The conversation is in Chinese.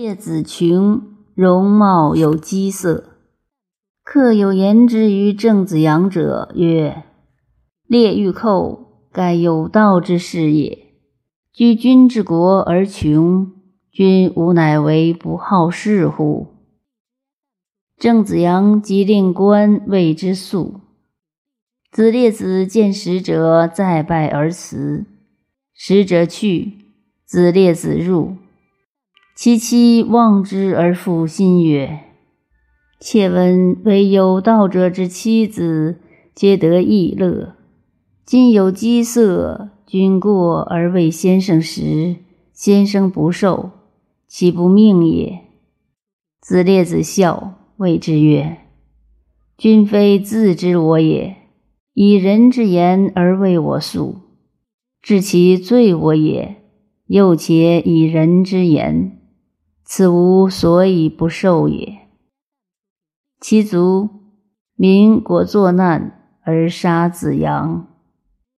列子穷，容貌有饥色。客有言之于郑子阳者曰：“列欲寇，盖有道之事也。居君之国而穷，君吾乃为不好事乎？”郑子阳即令官谓之速。子列子见使者，再拜而辞。使者去，子列子入。其妻望之而复心曰：“妾闻为有道者之妻子，皆得逸乐。今有饥色，君过而为先生食，先生不受，岂不命也？”子列子笑，谓之曰：“君非自知我也，以人之言而为我素，治其罪我也，又且以人之言。”此无所以不受也。其族民国作难而杀子阳。